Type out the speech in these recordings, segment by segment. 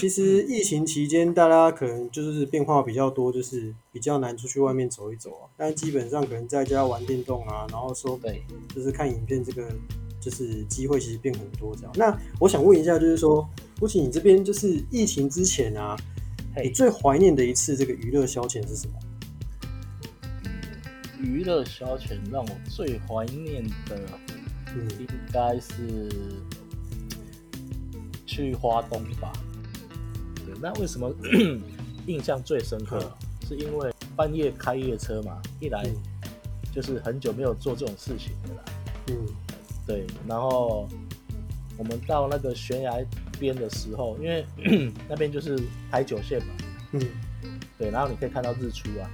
其实疫情期间，大家可能就是变化比较多，就是比较难出去外面走一走啊。但基本上可能在家玩电动啊，然后说对，就是看影片，这个就是机会其实变很多这样。那我想问一下，就是说，估计你这边就是疫情之前啊，你，最怀念的一次这个娱乐消遣是什么？娱乐消遣让我最怀念的嗯，应该是去花东吧。对，那为什么 印象最深刻？是因为半夜开夜车嘛，一来嗯。就是很久没有做这种事情的啦。嗯。对，然后我们到那个悬崖边的时候，因为 那边就是台九线嘛，嗯，对，然后你可以看到日出啊，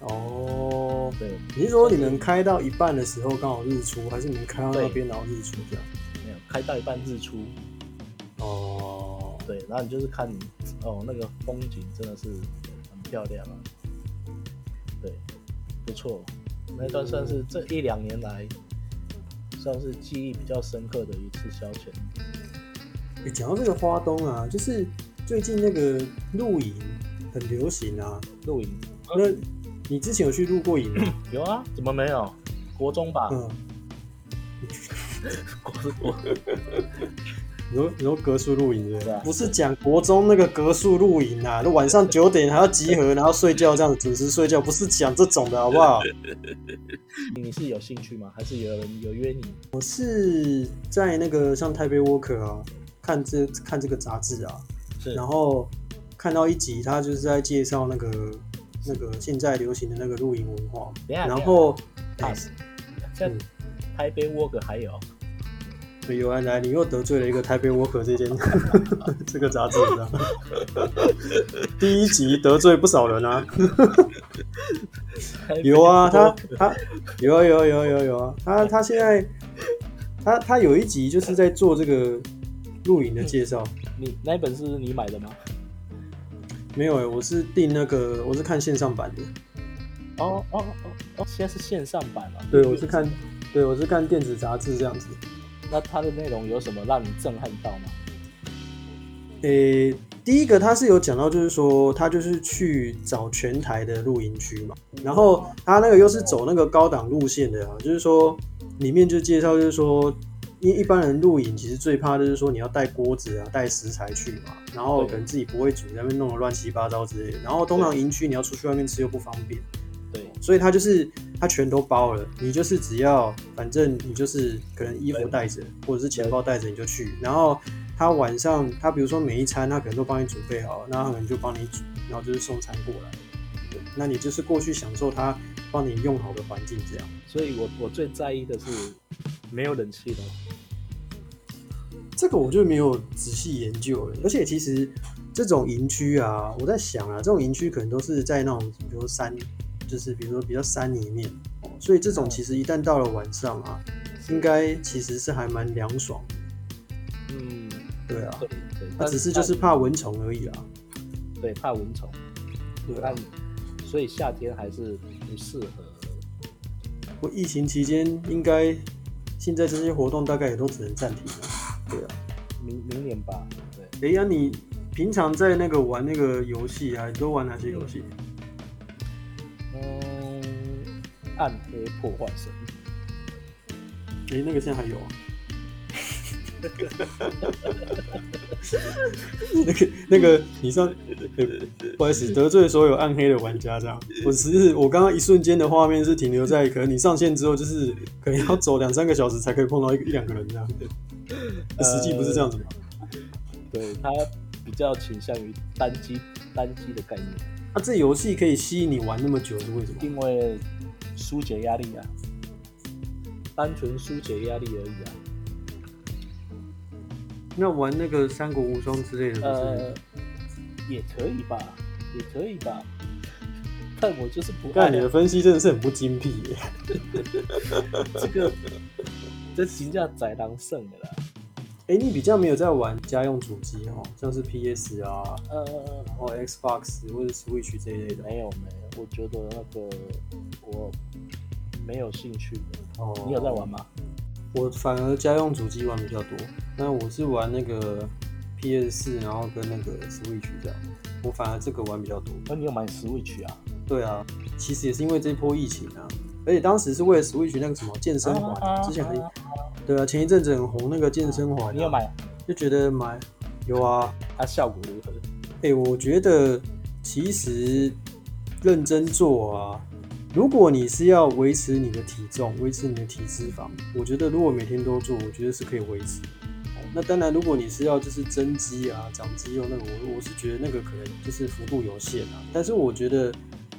哦，对，你是说你们开到一半的时候刚好日出，还是你们开到那边然后日出这样？没有开到一半日出，哦，对，然后你就是看哦那个风景真的是很漂亮啊，对，不错，那段算是这一两年来算是记忆比较深刻的一次消遣。欸讲到这个花东啊，就是最近那个露营很流行啊。露营那你之前有去露过营吗？有啊，怎么没有？国中吧，嗯，国国 你说你说格数露营对不对？啊不是讲国中那个格数露营啊，那晚上九点还要集合，然后睡觉这样子准时睡觉，不是讲这种的好不好？你是有兴趣吗？还是有人有约你？我是在那个像台北 Worker 啊，看这看这个杂志啊，是。然后看到一集，他就是在介绍那个那个现在流行的那个露营文化，然后啊哎，在嗯。台北 work 还有对，有安来，你又得罪了一个台北 Worker 这间这个杂志，你？第一集得罪不少人啊，有啊，他他有啊有啊有啊有啊有啊，他他现在他他有一集就是在做这个录影的介绍，你那一本是你买的吗？没有哎、我是订那个我是看线上版的，哦哦哦哦，现在是线上版了。对我是看对我是看电子杂志这样子。那它的内容有什么让你震撼到吗？诶、第一个他是有讲到，就是说他就是去找全台的露营区嘛，然后他那个又是走那个高档路线的啊，就是说里面就介绍，就是说，因为一般人露营其实最怕就是说你要带锅子啊、带食材去嘛，然后可能自己不会煮，在那边弄得乱七八糟之类的，然后通常营区你要出去外面吃又不方便，对，所以他就是他全都包了，你就是只要反正你就是可能衣服带着或者是钱包带着你就去，然后他晚上他比如说每一餐他可能都帮你准备好，那他可能就帮你煮，然后就是送餐过来，对，那你就是过去享受他帮你用好的环境这样。所以我我最在意的是没有冷气的。这个我就没有仔细研究了，而且其实这种营区啊，我在想啊，这种营区可能都是在那种比如说山，就是比如说比较山里面哦，所以这种其实一旦到了晚上啊，应该其实是还蛮凉爽的，嗯，对啊，对对，它只是就是怕蚊虫而已啦，但对怕蚊虫，对啊但。所以夏天还是不适合。不过疫情期间应该现在这些活动大概也都只能暂停了，对啊。明明年吧，对，哎呀，你平常在那个玩那个游戏啊，你都玩哪些游戏？嗯，暗黑破坏神，哎、那个现在还有啊。那个那个，你上，呃不好意思，得罪所有暗黑的玩家这样。我只是我刚刚一瞬间的画面是停留在，可能你上线之后，就是可能要走两三个小时才可以碰到一个一两个人这样。实际不是这样子吗？对它比较倾向于单机单机的概念，那、这游戏可以吸引你玩那么久是为什么？因为疏解压力啊，单纯疏解压力而已啊。那玩那个三国无双之类的，不呃？，也可以吧，也可以吧。但我就是不爱干你的分析真的是很不精辟耶。这个，这评价宰狼胜的啦。哎、你比较没有在玩家用主机哦，像是 PS 啊，呃，然后 Xbox 或者 Switch 这一类的。没有没有，我觉得那个我没有兴趣的。哦，你有在玩？吗？我反而家用主机玩比较多，那我是玩那个 PS 四，然后跟那个 Switch 这样。我反而这个玩比较多。那你有买 Switch 啊？对啊，其实也是因为这波疫情啊，而且当时是为了 Switch 那个什么健身环，啊之前很对啊，前一阵子很红那个健身环、啊，你有买？就觉得买有啊，它效果如何？哎、我觉得其实认真做啊，如果你是要维持你的体重，维持你的体脂肪，我觉得如果每天都做，我觉得是可以维持。哦那当然，如果你是要就是增肌啊、长肌肉那个，我我是觉得那个可能就是幅度有限啊。但是我觉得，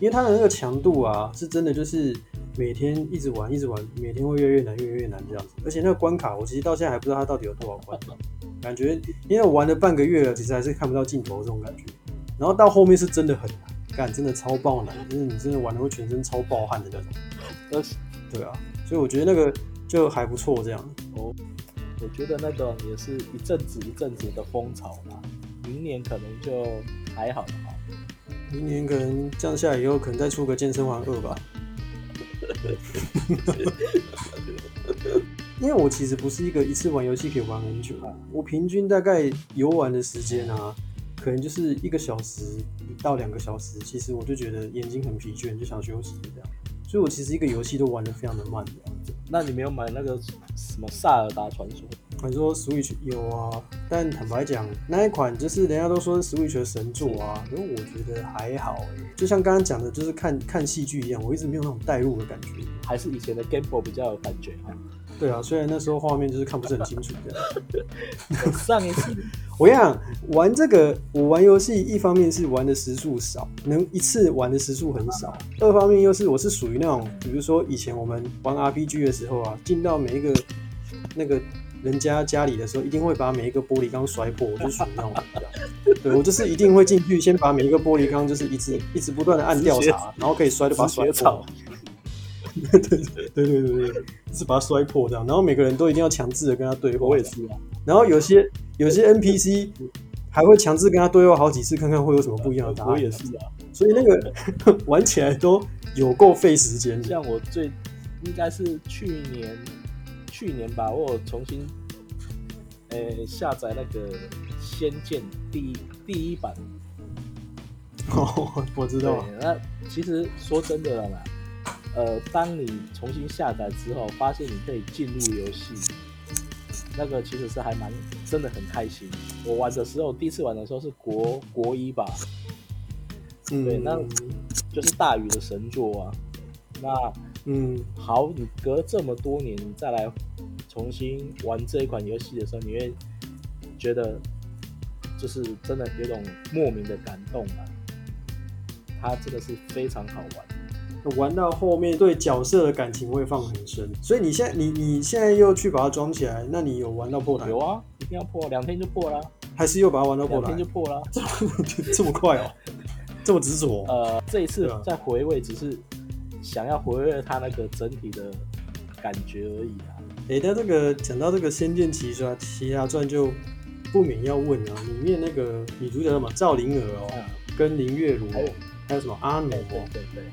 因为它的那个强度啊，是真的就是每天一直玩一直玩，每天会越来越难，越来越难这样子。而且那个关卡，我其实到现在还不知道它到底有多少关，感觉因为我玩了半个月了，其实还是看不到尽头这种感觉。然后到后面是真的很难，干真的超爆难，就是你真的玩的会全身超爆汗的那种。但是对啊，所以我觉得那个就还不错这样。哦，我觉得那个也是一阵子一阵子的风潮啦，明年可能就还好。明年可能降下来以后，可能再出个健身环二吧。因为我其实不是一个一次玩游戏可以玩很久，我平均大概游玩的时间啊，可能就是一个小时到两个小时，其实我就觉得眼睛很疲倦，就想休息这样。所以我其实一个游戏都玩的非常的慢的。那你没有买那个什么萨尔达传说？你说 Switch 有啊，但坦白讲，那一款就是人家都说是 Switch 的神作啊，可是我觉得还好哎、就像刚刚讲的，就是看看戏剧一样，我一直没有那种代入的感觉。还是以前的 Game Boy 比较有感觉哈？对啊，虽然那时候画面就是看不是很清楚这样。上一次 我跟你讲，玩这个我玩游戏，一方面是玩的时数少，能一次玩的时数很少；二方面又是我是属于那种，比如说以前我们玩 RPG 的时候啊，进到每一个那个人家家里的时候，一定会把每一个玻璃缸摔破，我就属于那种人。对我就是一定会进去，先把每一个玻璃缸就是一直一直不断的按调查，然后可以摔就把它摔破。对对对对对是把它摔破这样，然后每个人都一定要强制的跟他对话。我也是啊，然后有些有些 NPC 还会强制跟他对话好几次，看看会有什么不一样的答案。我也是啊。所以那个玩起来都有够费时间的。像我最应该是去年去年吧，我有重新呃、下载那个《仙剑》第一第一版。哦，我知道，，那其实说真的了啦，呃，当你重新下载之后，发现你可以进入游戏，那个其实是还蛮真的很开心。我玩的时候，第一次玩的时候是国国一吧，嗯，对那就是大禹的神作啊。那嗯，好，你隔这么多年，你再来重新玩这一款游戏的时候，你会觉得就是真的有种莫名的感动啊。它真的是非常好玩。玩到后面对角色的感情会放很深，所以你现在你你现在又去把它装起来，那你有玩到破台？有，啊，一定要破，两天就破了，还是又把它玩到破台两天就？破了。这么快哦，这么执着？呃，这一次对啊再回味，只是想要活跃它那个整体的感觉而已啊。哎、但这个讲到这个《仙剑奇侠奇侠传》，就不免要问啊，里面那个女主角什么赵灵儿哦，嗯，跟林月如哦，还有还有什么阿奴对哦对，对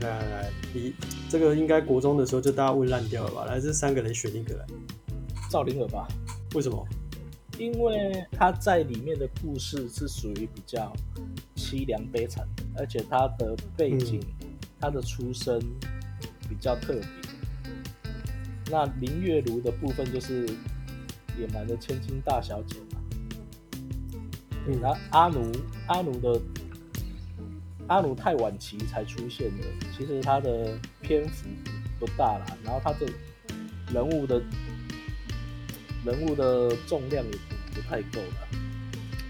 对，来来来，你这个应该国中的时候就大家问烂掉了吧？来，这三个人选一个来，赵灵儿吧，为什么？因为他在里面的故事是属于比较凄凉悲惨的，而且他的背景、他的出身比较特别。那林月如的部分就是野蛮的千金大小姐嘛，嗯。然后阿奴阿奴的阿奴太晚期才出现的，其实他的篇幅不大啦，然后他的人物的人物的重量也不不太够了，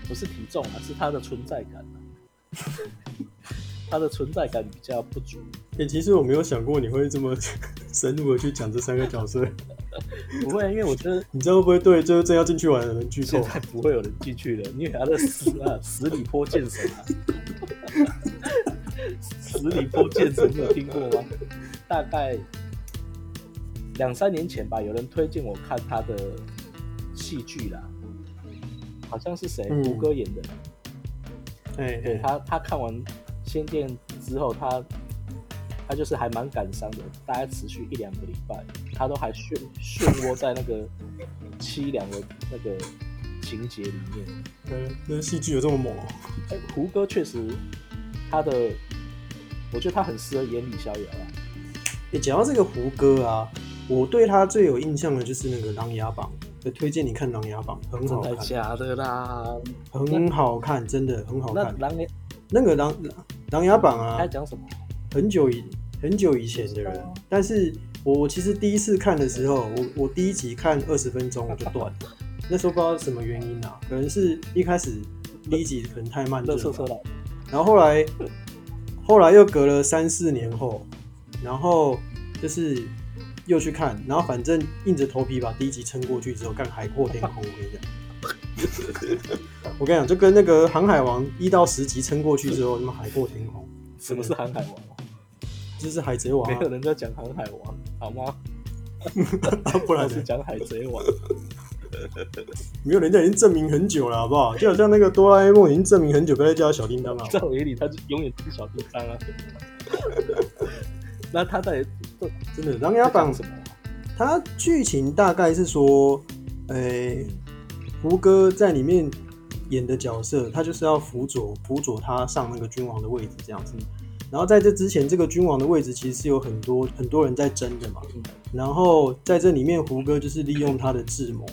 不是体重啊，是他的存在感 啊，他的存在感比较不足。哎、其实我没有想过你会这么 深入的去讲这三个角色，不会，因为我觉得你知道会不会对就是真要进去玩的人剧透。现？在不会有人进去的，因为他的十啊 十里坡剑神啊，十里坡剑神你有听过吗？大概两三年前吧，有人推荐我看他的戏剧啦，好像是谁？嗯。胡歌演的，哎、哎对他他看完《仙剑》之后，他他就是还蛮感伤的，大概持续一两个礼拜，他都还漩漩涡在那个凄凉的那个情节里面。嗯，那戏剧有这么猛哦？哎，胡歌确实，他的，我觉得他很适合演李逍遥啊。哎，讲到这个胡歌啊，我对他最有印象的就是那个《琅琊榜》，推荐你看《琅琊榜》，很好看。假的啦，很好看，真的很好看。琅琊那个《琅琅琊榜》啊，他讲什么？很久以很久以前的人，但是我我其实第一次看的时候，我我第一集看二十分钟我就断了，那时候不知道什么原因啊，可能是一开始第一集可能太慢热了，然后后来后来又隔了三四年后，然后就是又去看，然后反正硬着头皮把第一集撑过去之后，看海阔天空，我跟你讲，我跟你讲，就跟那个航海王一到十集撑过去之后，那么海阔天空，什么是航海王？就是海贼王，没有人在讲航海王，好吗？不然是讲海贼王。没有人家已经证明很久了，好不好？就好像那个哆啦 A 梦已经证明很久，不要再叫小叮当了。在我眼里，他就永远是小叮当啊。那他在真的《琅琊榜》什么？他剧情大概是说，诶，胡歌在里面演的角色，他就是要辅佐辅佐他上那个君王的位置，这样子。然后在这之前，这个君王的位置其实是有很多很多人在争的嘛。然后在这里面，胡歌就是利用他的智谋，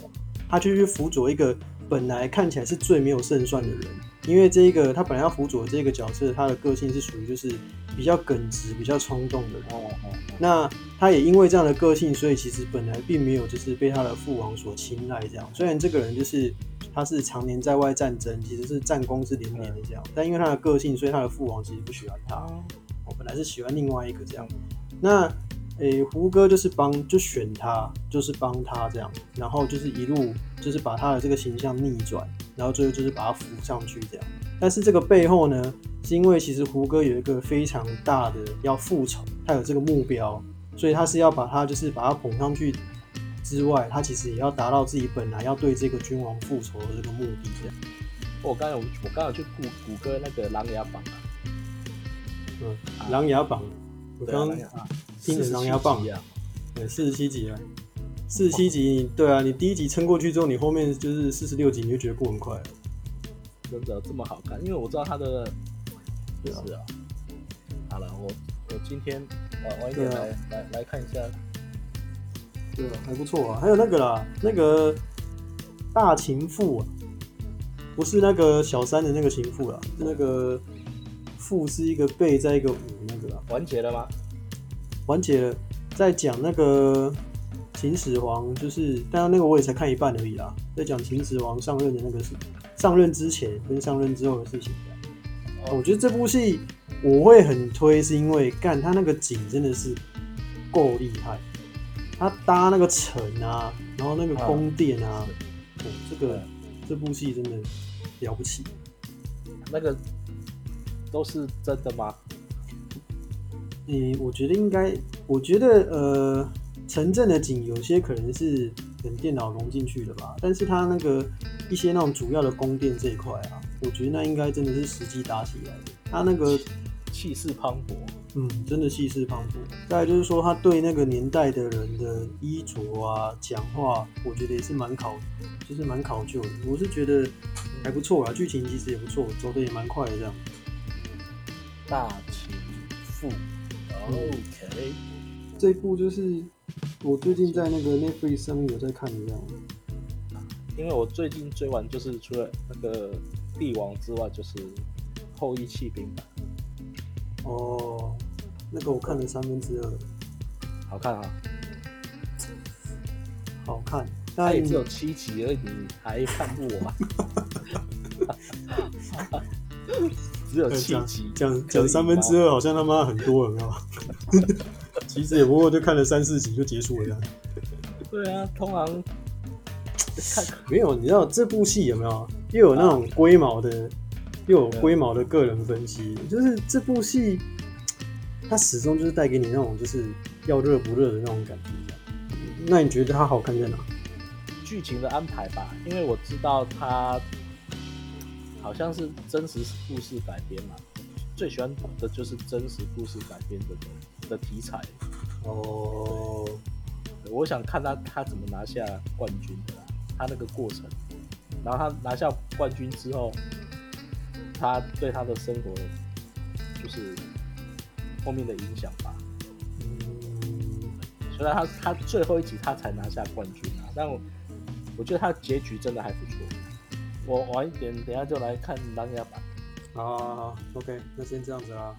他就去辅佐一个本来看起来是最没有胜算的人。因为这个他本来要辅佐这个角色，他的个性是属于就是比较耿直、比较冲动的。哦哦。那他也因为这样的个性，所以其实本来并没有就是被他的父王所青睐。这样，虽然这个人就是。他是常年在外战争，其实是战功是连连的这样，但因为他的个性，所以他的父王其实不喜欢他。我本来是喜欢另外一个这样，那诶胡歌就是帮就选他，就是帮他这样，然后就是一路就是把他的这个形象逆转，然后最后就是把他扶上去这样。但是这个背后呢，是因为其实胡歌有一个非常大的要复仇，他有这个目标，所以他是要把他就是把他捧上去。之外，他其实也要达到自己本来要对这个君王复仇的这个目的。这样，我刚有我刚有去谷谷歌那个《琅琊榜》啊，嗯，《琅琊榜》，我刚听的《琅琊榜》啊，对，四十七集啊，四十七集，对啊，你第一集撑过去之后，你后面就是四十六集，你就觉得过很快了，真的这么好看？因为我知道他的，就是啊，好了，我我今天晚，晚一点来来来看一下。对，还不错啊。还有那个啦，那个大情妇啊，不是那个小三的那个情妇啦，是那个妇是一个贝在一个五那个啦。完结了吗？完结了，在讲那个秦始皇，就是当然那个我也才看一半而已啦，在讲秦始皇上任的那个事，上任之前跟上任之后的事情。我觉得这部戏我会很推，是因为干他那个景真的是够厉害。他搭那个城啊，然后那个宫殿啊，哦，这个这部戏真的了不起。那个都是真的吗？嗯，我觉得应该，我觉得呃，城镇的景有些可能是等电脑融进去的吧，但是它那个一些那种主要的宫殿这一块啊，我觉得那应该真的是实际搭起来的。它那个气势磅礴。嗯，真的气势磅礴。再就是说，他对那个年代的人的衣着啊、讲话，我觉得也是蛮考，就是蛮考究的。我是觉得还不错啊，剧情其实也不错，走的也蛮快的这样。大情妇，OK。这部就是我最近在那个 Netflix 上面有在看的这样。因为我最近追完就是除了那个帝王之外，就是后羿弃兵吧。哦，那个我看了三分之二，好看啊，好看，它也只有七集而已，还看不完，只有七集，讲讲三分之二好像他妈很多了，没有？其实也不过就看了三四集就结束了这样。对啊，通常看 没有，你知道这部戏有没有又有那种龟毛的？又有龟毛的个人分析，就是这部戏，它始终就是带给你那种就是要热不热的那种感觉。那你觉得它好看在哪？剧情的安排吧，因为我知道它好像是真实故事改编嘛，最喜欢的就是真实故事改编的的题材。哦，我想看他他怎么拿下冠军的，他那个过程。然后他拿下冠军之后，他对他的生活就是后面的影响吧。嗯，虽然他他最后一集他才拿下冠军啊，但我我觉得他结局真的还不错。我晚一点等一下就来看琅琊榜。好好好好，OK，那先这样子啦。